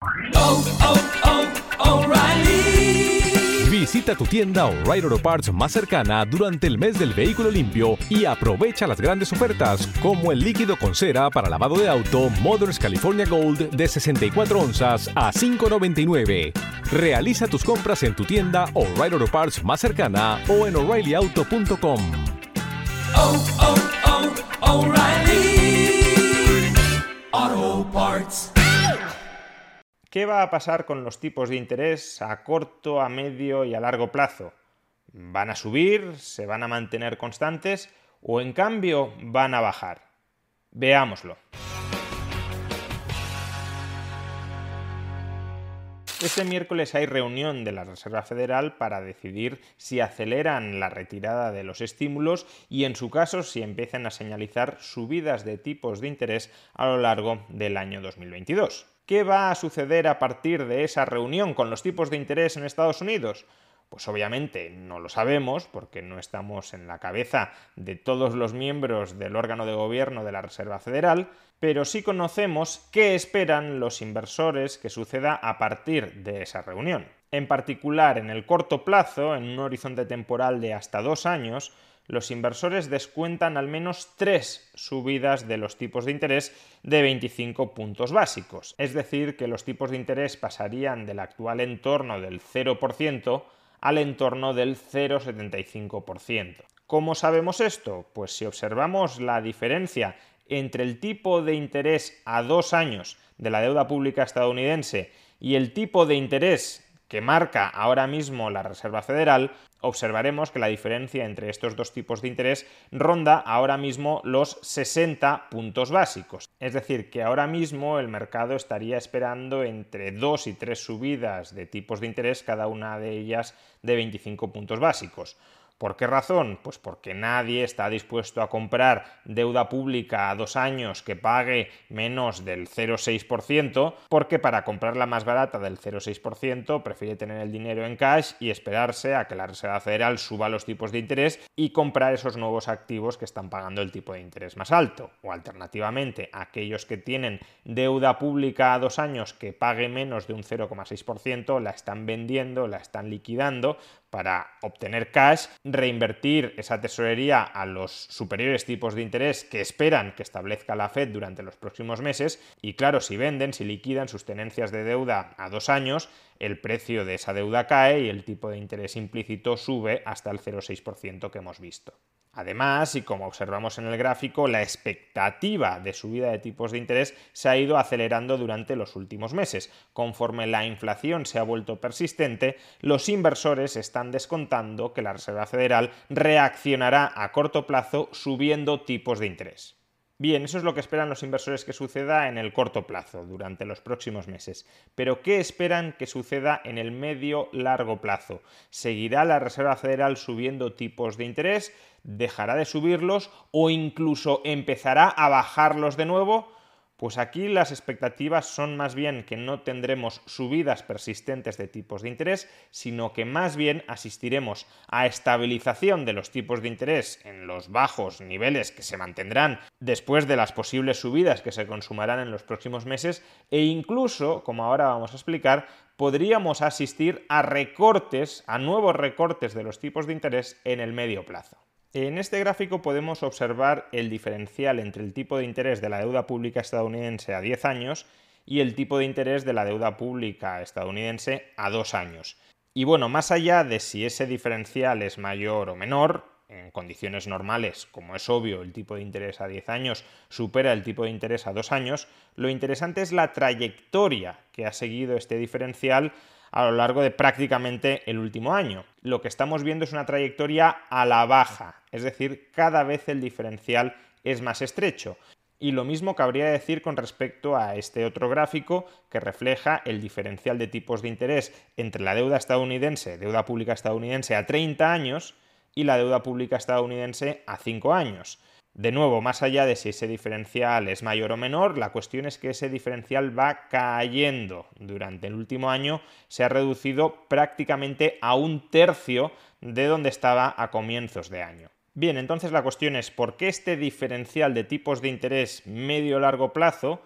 888 532 3500. Visita tu tienda O'Reilly Auto Parts más cercana durante el mes del vehículo limpio y aprovecha las grandes ofertas como el líquido con cera para lavado de auto Moderns California Gold de 64 onzas a 5.99. Realiza tus compras en tu tienda O'Reilly Auto Parts más cercana o en o'ReillyAuto.com. ¿Qué va a pasar con los tipos de interés a corto, a medio y a largo plazo? ¿Van a subir? ¿Se van a mantener constantes? ¿O en cambio van a bajar? Veámoslo. Este miércoles hay reunión de la Reserva Federal para decidir si aceleran la retirada de los estímulos y en su caso si empiezan a señalizar subidas de tipos de interés a lo largo del año 2022. ¿Qué va a suceder a partir de esa reunión con los tipos de interés en Estados Unidos? Pues obviamente no lo sabemos porque no estamos en la cabeza de todos los miembros del órgano de gobierno de la Reserva Federal, pero sí conocemos qué esperan los inversores que suceda a partir de esa reunión. En particular, en el corto plazo, en un horizonte temporal de hasta dos años, los inversores descuentan al menos tres subidas de los tipos de interés de 25 puntos básicos. Es decir, que los tipos de interés pasarían del actual entorno del 0% al entorno del 0,75%. ¿Cómo sabemos esto? Pues si observamos la diferencia entre el tipo de interés a dos años de la deuda pública estadounidense y el tipo de interés que marca ahora mismo la Reserva Federal, observaremos que la diferencia entre estos dos tipos de interés ronda ahora mismo los 60 puntos básicos. Es decir, que ahora mismo el mercado estaría esperando entre dos y tres subidas de tipos de interés, cada una de ellas de 25 puntos básicos. ¿Por qué razón? Pues porque nadie está dispuesto a comprar deuda pública a dos años que pague menos del 0,6%, porque para comprarla más barata del 0,6% prefiere tener el dinero en cash y esperarse a que la Reserva Federal suba los tipos de interés y comprar esos nuevos activos que están pagando el tipo de interés más alto. O alternativamente, aquellos que tienen deuda pública a dos años que pague menos de un 0,6%, la están vendiendo, la están liquidando para obtener cash, reinvertir esa tesorería a los superiores tipos de interés que esperan que establezca la Fed durante los próximos meses. Y claro, si venden, si liquidan sus tenencias de deuda a dos años, el precio de esa deuda cae y el tipo de interés implícito sube hasta el 0,6% que hemos visto. Además, y como observamos en el gráfico, la expectativa de subida de tipos de interés se ha ido acelerando durante los últimos meses. Conforme la inflación se ha vuelto persistente, los inversores están descontando que la Reserva Federal reaccionará a corto plazo subiendo tipos de interés. Bien, eso es lo que esperan los inversores que suceda en el corto plazo, durante los próximos meses. Pero ¿qué esperan que suceda en el medio largo plazo? ¿Seguirá la Reserva Federal subiendo tipos de interés? ¿Dejará de subirlos o incluso empezará a bajarlos de nuevo? Pues aquí las expectativas son más bien que no tendremos subidas persistentes de tipos de interés, sino que más bien asistiremos a estabilización de los tipos de interés en los bajos niveles que se mantendrán después de las posibles subidas que se consumarán en los próximos meses e incluso, como ahora vamos a explicar, podríamos asistir a recortes, a nuevos recortes de los tipos de interés en el medio plazo. En este gráfico podemos observar el diferencial entre el tipo de interés de la deuda pública estadounidense a 10 años y el tipo de interés de la deuda pública estadounidense a 2 años. Y bueno, más allá de si ese diferencial es mayor o menor, en condiciones normales, como es obvio, el tipo de interés a 10 años supera el tipo de interés a 2 años, lo interesante es la trayectoria que ha seguido este diferencial a lo largo de prácticamente el último año. Lo que estamos viendo es una trayectoria a la baja, es decir, cada vez el diferencial es más estrecho. Y lo mismo cabría decir con respecto a este otro gráfico que refleja el diferencial de tipos de interés entre la deuda estadounidense, deuda pública estadounidense a 30 años y la deuda pública estadounidense a 5 años. De nuevo, más allá de si ese diferencial es mayor o menor, la cuestión es que ese diferencial va cayendo. Durante el último año se ha reducido prácticamente a un tercio de donde estaba a comienzos de año. Bien, entonces la cuestión es por qué este diferencial de tipos de interés medio-largo plazo,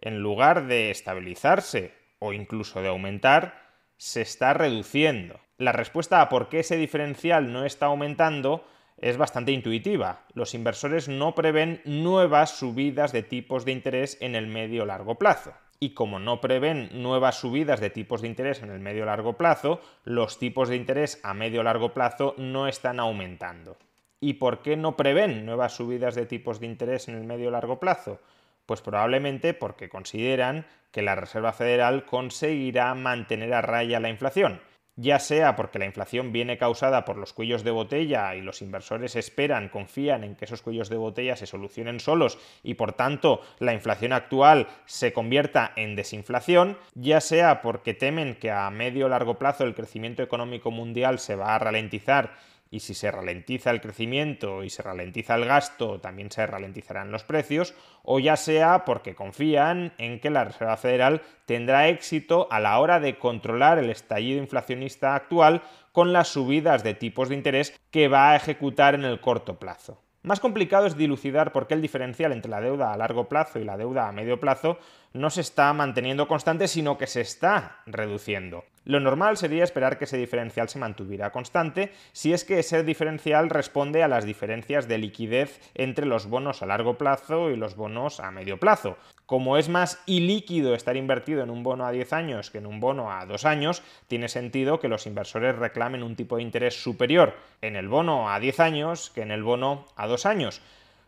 en lugar de estabilizarse o incluso de aumentar, se está reduciendo. La respuesta a por qué ese diferencial no está aumentando es bastante intuitiva. Los inversores no prevén nuevas subidas de tipos de interés en el medio largo plazo. Y como no prevén nuevas subidas de tipos de interés en el medio largo plazo, los tipos de interés a medio largo plazo no están aumentando. ¿Y por qué no prevén nuevas subidas de tipos de interés en el medio largo plazo? Pues probablemente porque consideran que la Reserva Federal conseguirá mantener a raya la inflación ya sea porque la inflación viene causada por los cuellos de botella y los inversores esperan, confían en que esos cuellos de botella se solucionen solos y por tanto la inflación actual se convierta en desinflación, ya sea porque temen que a medio o largo plazo el crecimiento económico mundial se va a ralentizar y si se ralentiza el crecimiento y se ralentiza el gasto, también se ralentizarán los precios, o ya sea porque confían en que la Reserva Federal tendrá éxito a la hora de controlar el estallido inflacionista actual con las subidas de tipos de interés que va a ejecutar en el corto plazo. Más complicado es dilucidar por qué el diferencial entre la deuda a largo plazo y la deuda a medio plazo no se está manteniendo constante, sino que se está reduciendo. Lo normal sería esperar que ese diferencial se mantuviera constante si es que ese diferencial responde a las diferencias de liquidez entre los bonos a largo plazo y los bonos a medio plazo. Como es más ilíquido estar invertido en un bono a 10 años que en un bono a 2 años, tiene sentido que los inversores reclamen un tipo de interés superior en el bono a 10 años que en el bono a 2 años.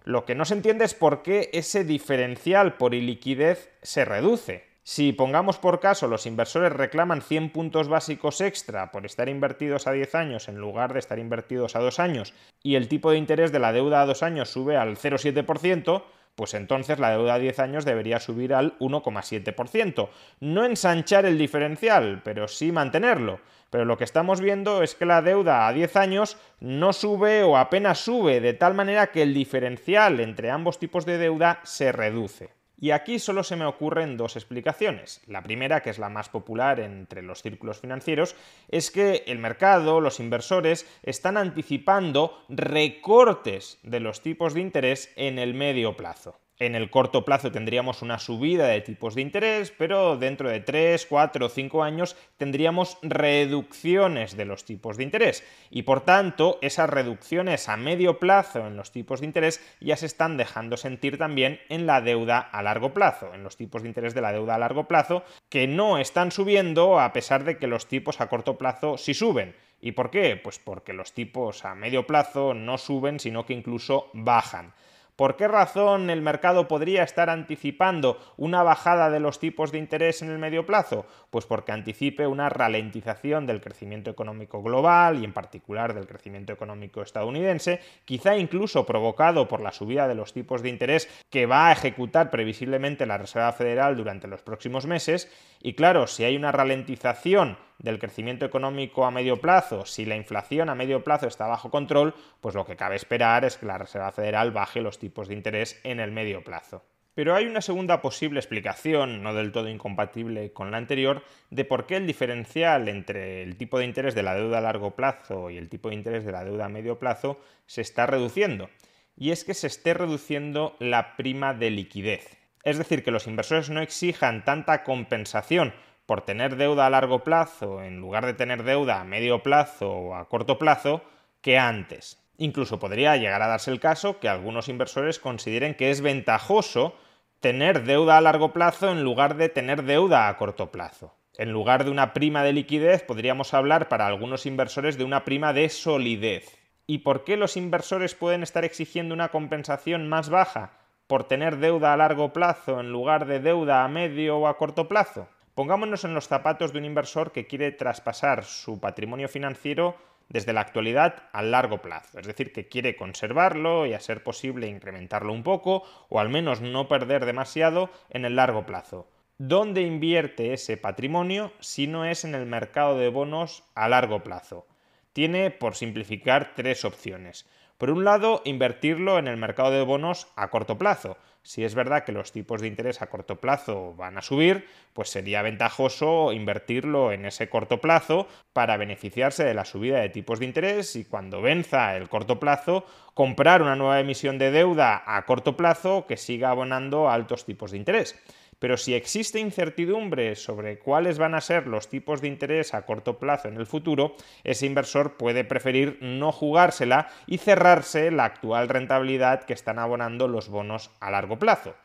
Lo que no se entiende es por qué ese diferencial por iliquidez se reduce. Si pongamos por caso los inversores reclaman 100 puntos básicos extra por estar invertidos a 10 años en lugar de estar invertidos a 2 años y el tipo de interés de la deuda a 2 años sube al 0,7%, pues entonces la deuda a 10 años debería subir al 1,7%. No ensanchar el diferencial, pero sí mantenerlo. Pero lo que estamos viendo es que la deuda a 10 años no sube o apenas sube, de tal manera que el diferencial entre ambos tipos de deuda se reduce. Y aquí solo se me ocurren dos explicaciones. La primera, que es la más popular entre los círculos financieros, es que el mercado, los inversores, están anticipando recortes de los tipos de interés en el medio plazo. En el corto plazo tendríamos una subida de tipos de interés, pero dentro de 3, 4 o 5 años tendríamos reducciones de los tipos de interés. Y por tanto, esas reducciones a medio plazo en los tipos de interés ya se están dejando sentir también en la deuda a largo plazo, en los tipos de interés de la deuda a largo plazo, que no están subiendo a pesar de que los tipos a corto plazo sí suben. ¿Y por qué? Pues porque los tipos a medio plazo no suben, sino que incluso bajan. ¿Por qué razón el mercado podría estar anticipando una bajada de los tipos de interés en el medio plazo? Pues porque anticipe una ralentización del crecimiento económico global y en particular del crecimiento económico estadounidense, quizá incluso provocado por la subida de los tipos de interés que va a ejecutar previsiblemente la Reserva Federal durante los próximos meses. Y claro, si hay una ralentización del crecimiento económico a medio plazo, si la inflación a medio plazo está bajo control, pues lo que cabe esperar es que la Reserva Federal baje los tipos de interés en el medio plazo. Pero hay una segunda posible explicación, no del todo incompatible con la anterior, de por qué el diferencial entre el tipo de interés de la deuda a largo plazo y el tipo de interés de la deuda a medio plazo se está reduciendo. Y es que se esté reduciendo la prima de liquidez. Es decir, que los inversores no exijan tanta compensación por tener deuda a largo plazo en lugar de tener deuda a medio plazo o a corto plazo que antes. Incluso podría llegar a darse el caso que algunos inversores consideren que es ventajoso tener deuda a largo plazo en lugar de tener deuda a corto plazo. En lugar de una prima de liquidez, podríamos hablar para algunos inversores de una prima de solidez. ¿Y por qué los inversores pueden estar exigiendo una compensación más baja por tener deuda a largo plazo en lugar de deuda a medio o a corto plazo? Pongámonos en los zapatos de un inversor que quiere traspasar su patrimonio financiero desde la actualidad al largo plazo, es decir, que quiere conservarlo y a ser posible incrementarlo un poco o al menos no perder demasiado en el largo plazo. ¿Dónde invierte ese patrimonio si no es en el mercado de bonos a largo plazo? Tiene, por simplificar, tres opciones. Por un lado, invertirlo en el mercado de bonos a corto plazo, si es verdad que los tipos de interés a corto plazo van a subir, pues sería ventajoso invertirlo en ese corto plazo para beneficiarse de la subida de tipos de interés y cuando venza el corto plazo, comprar una nueva emisión de deuda a corto plazo que siga abonando altos tipos de interés. Pero si existe incertidumbre sobre cuáles van a ser los tipos de interés a corto plazo en el futuro, ese inversor puede preferir no jugársela y cerrarse la actual rentabilidad que están abonando los bonos a largo plazo.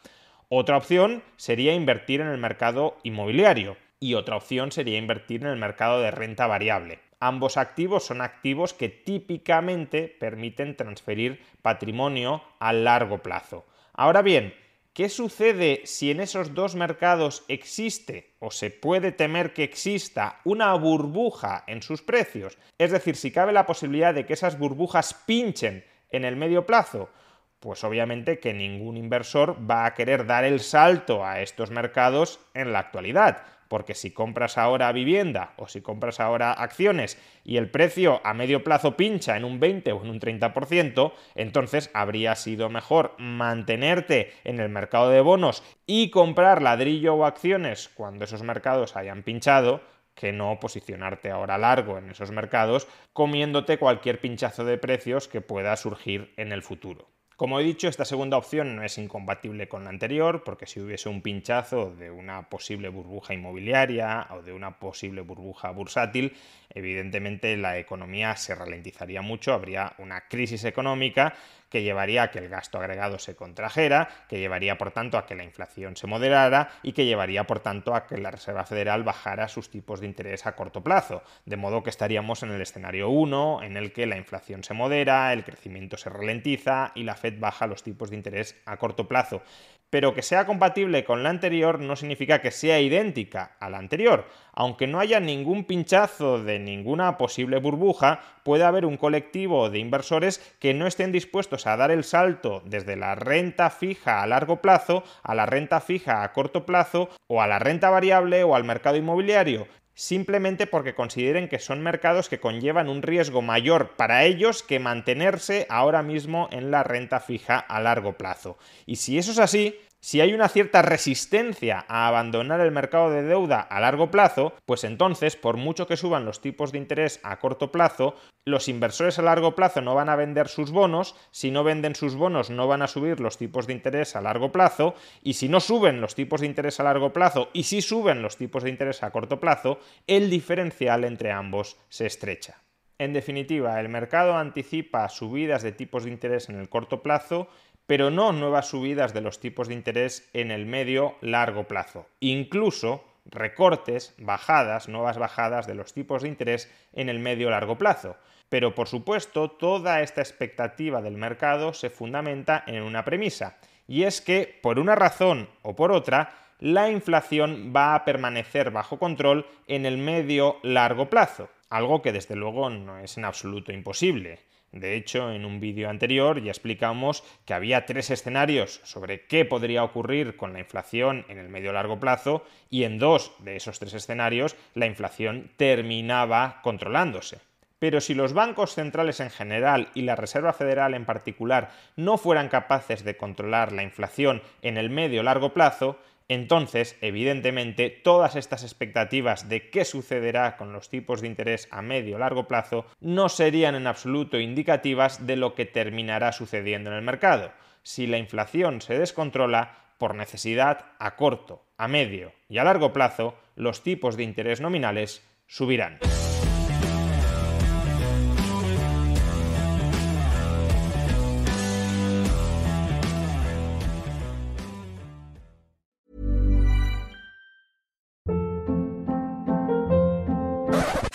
Otra opción sería invertir en el mercado inmobiliario y otra opción sería invertir en el mercado de renta variable. Ambos activos son activos que típicamente permiten transferir patrimonio a largo plazo. Ahora bien, ¿Qué sucede si en esos dos mercados existe o se puede temer que exista una burbuja en sus precios? Es decir, si cabe la posibilidad de que esas burbujas pinchen en el medio plazo, pues obviamente que ningún inversor va a querer dar el salto a estos mercados en la actualidad porque si compras ahora vivienda o si compras ahora acciones y el precio a medio plazo pincha en un 20 o en un 30%, entonces habría sido mejor mantenerte en el mercado de bonos y comprar ladrillo o acciones cuando esos mercados hayan pinchado que no posicionarte ahora largo en esos mercados comiéndote cualquier pinchazo de precios que pueda surgir en el futuro. Como he dicho, esta segunda opción no es incompatible con la anterior, porque si hubiese un pinchazo de una posible burbuja inmobiliaria o de una posible burbuja bursátil, evidentemente la economía se ralentizaría mucho, habría una crisis económica que llevaría a que el gasto agregado se contrajera, que llevaría por tanto a que la inflación se moderara y que llevaría por tanto a que la Reserva Federal bajara sus tipos de interés a corto plazo, de modo que estaríamos en el escenario 1 en el que la inflación se modera, el crecimiento se ralentiza y la Fed baja los tipos de interés a corto plazo pero que sea compatible con la anterior no significa que sea idéntica a la anterior. Aunque no haya ningún pinchazo de ninguna posible burbuja, puede haber un colectivo de inversores que no estén dispuestos a dar el salto desde la renta fija a largo plazo a la renta fija a corto plazo o a la renta variable o al mercado inmobiliario simplemente porque consideren que son mercados que conllevan un riesgo mayor para ellos que mantenerse ahora mismo en la renta fija a largo plazo. Y si eso es así, si hay una cierta resistencia a abandonar el mercado de deuda a largo plazo, pues entonces, por mucho que suban los tipos de interés a corto plazo, los inversores a largo plazo no van a vender sus bonos, si no venden sus bonos no van a subir los tipos de interés a largo plazo, y si no suben los tipos de interés a largo plazo y si suben los tipos de interés a corto plazo, el diferencial entre ambos se estrecha. En definitiva, el mercado anticipa subidas de tipos de interés en el corto plazo pero no nuevas subidas de los tipos de interés en el medio largo plazo. Incluso recortes, bajadas, nuevas bajadas de los tipos de interés en el medio largo plazo. Pero por supuesto, toda esta expectativa del mercado se fundamenta en una premisa, y es que, por una razón o por otra, la inflación va a permanecer bajo control en el medio largo plazo, algo que desde luego no es en absoluto imposible. De hecho, en un vídeo anterior ya explicamos que había tres escenarios sobre qué podría ocurrir con la inflación en el medio largo plazo y en dos de esos tres escenarios la inflación terminaba controlándose. pero si los bancos centrales en general y la Reserva Federal en particular no fueran capaces de controlar la inflación en el medio largo plazo, entonces, evidentemente, todas estas expectativas de qué sucederá con los tipos de interés a medio o largo plazo no serían en absoluto indicativas de lo que terminará sucediendo en el mercado. Si la inflación se descontrola, por necesidad, a corto, a medio y a largo plazo, los tipos de interés nominales subirán.